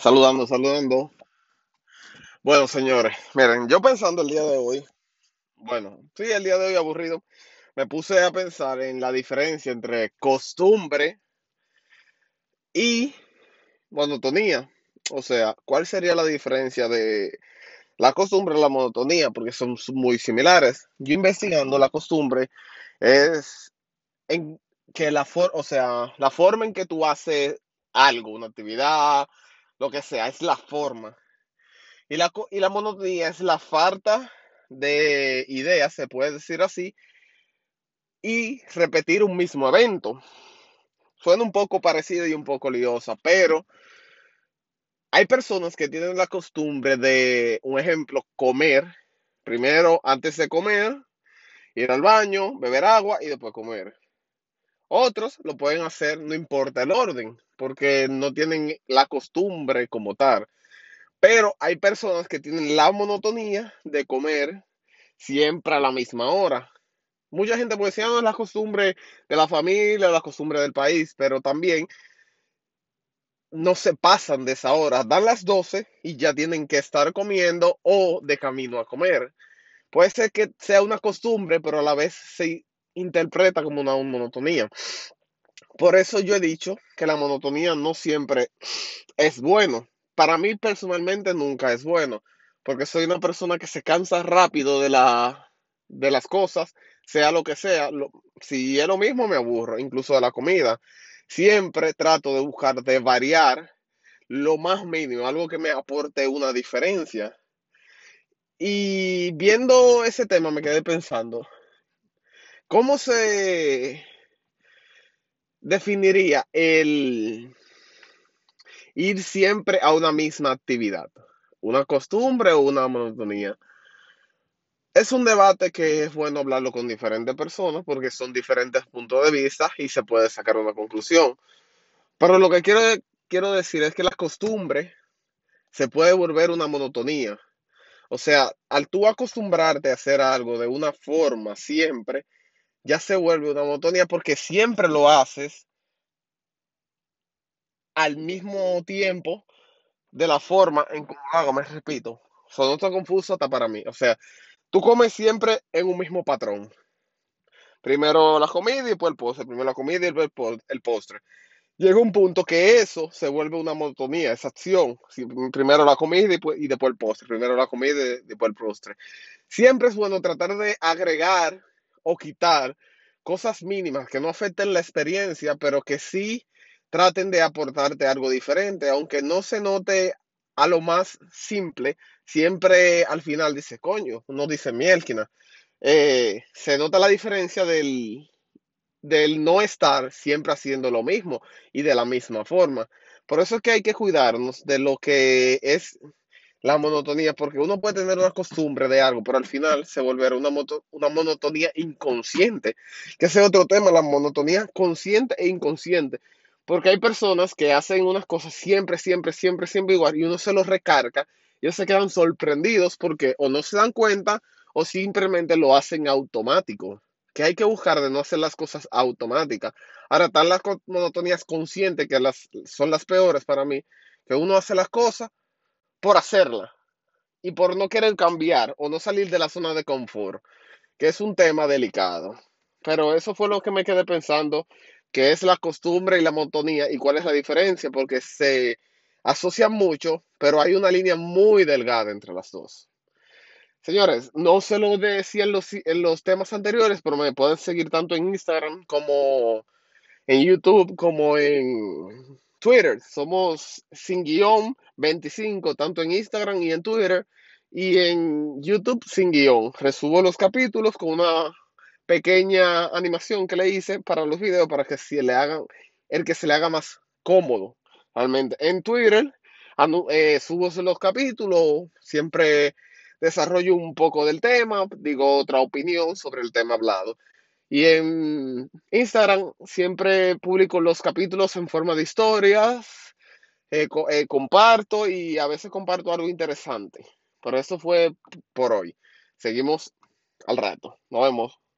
Saludando, saludando. Bueno, señores, miren, yo pensando el día de hoy, bueno, sí, el día de hoy aburrido, me puse a pensar en la diferencia entre costumbre y monotonía. O sea, ¿cuál sería la diferencia de la costumbre y la monotonía? Porque son muy similares. Yo investigando la costumbre es en que la forma, o sea, la forma en que tú haces algo, una actividad, lo que sea, es la forma. Y la, y la monotonía es la falta de ideas, se puede decir así, y repetir un mismo evento. Suena un poco parecido y un poco liosa, pero hay personas que tienen la costumbre de, un ejemplo, comer primero antes de comer, ir al baño, beber agua y después comer. Otros lo pueden hacer, no importa el orden, porque no tienen la costumbre como tal. Pero hay personas que tienen la monotonía de comer siempre a la misma hora. Mucha gente puede decir, "Ah, no, es la costumbre de la familia, la costumbre del país, pero también no se pasan de esa hora. Dan las 12 y ya tienen que estar comiendo o de camino a comer. Puede ser que sea una costumbre, pero a la vez se interpreta como una monotonía. Por eso yo he dicho que la monotonía no siempre es bueno. Para mí personalmente nunca es bueno, porque soy una persona que se cansa rápido de la, de las cosas, sea lo que sea. Lo- si es lo mismo me aburro, incluso de la comida. Siempre trato de buscar de variar lo más mínimo, algo que me aporte una diferencia. Y viendo ese tema me quedé pensando, ¿cómo se definiría el ir siempre a una misma actividad? ¿Una costumbre o una monotonía? Es un debate que es bueno hablarlo con diferentes personas porque son diferentes puntos de vista y se puede sacar una conclusión. Pero lo que quiero, quiero decir es que la costumbre se puede volver una monotonía. O sea, al tú acostumbrarte a hacer algo de una forma siempre, ya se vuelve una monotonía porque siempre lo haces al mismo tiempo de la forma en cómo hago, me repito. Sonó tan confuso hasta para mí. O sea, tú comes siempre en un mismo patrón. Primero la comida y después el postre. Primero la comida y después el po- el postre. Llega un punto que eso se vuelve una monotonía, esa acción. Primero la comida y después el postre. Primero la comida y después el postre. Siempre es bueno tratar de agregar o quitar cosas mínimas que no afecten la experiencia, pero que sí traten de aportarte algo diferente, aunque no se note a lo más simple, siempre al final dice, coño, uno dice mielquina. Eh, se nota la diferencia del, del no estar siempre haciendo lo mismo y de la misma forma. Por eso es que hay que cuidarnos de lo que es la monotonía, porque uno puede tener una costumbre de algo, pero al final se volverá una, moto- una monotonía inconsciente, que ese es otro tema, la monotonía consciente e inconsciente, porque hay personas que hacen unas cosas siempre, siempre, siempre, siempre igual, y uno se los recarga, y ellos se quedan sorprendidos porque o no se dan cuenta o simplemente lo hacen automático, que hay que buscar de no hacer las cosas automáticas. Ahora están las monotonías conscientes, que las, son las peores para mí, que uno hace las cosas por hacerla y por no querer cambiar o no salir de la zona de confort, que es un tema delicado. Pero eso fue lo que me quedé pensando, que es la costumbre y la monotonía y cuál es la diferencia, porque se asocian mucho, pero hay una línea muy delgada entre las dos. Señores, no se lo decía en los, en los temas anteriores, pero me pueden seguir tanto en Instagram como en YouTube como en Twitter. Somos sin guion 25, tanto en Instagram y en Twitter. Y en YouTube sin guion. Resubo los capítulos con una pequeña animación que le hice para los videos para que se le el que se le haga más cómodo. Realmente. En Twitter eh, subo los capítulos, siempre desarrollo un poco del tema, digo otra opinión sobre el tema hablado. Y en Instagram siempre publico los capítulos en forma de historias, eh, eh, comparto y a veces comparto algo interesante. Pero eso fue por hoy. Seguimos al rato. Nos vemos.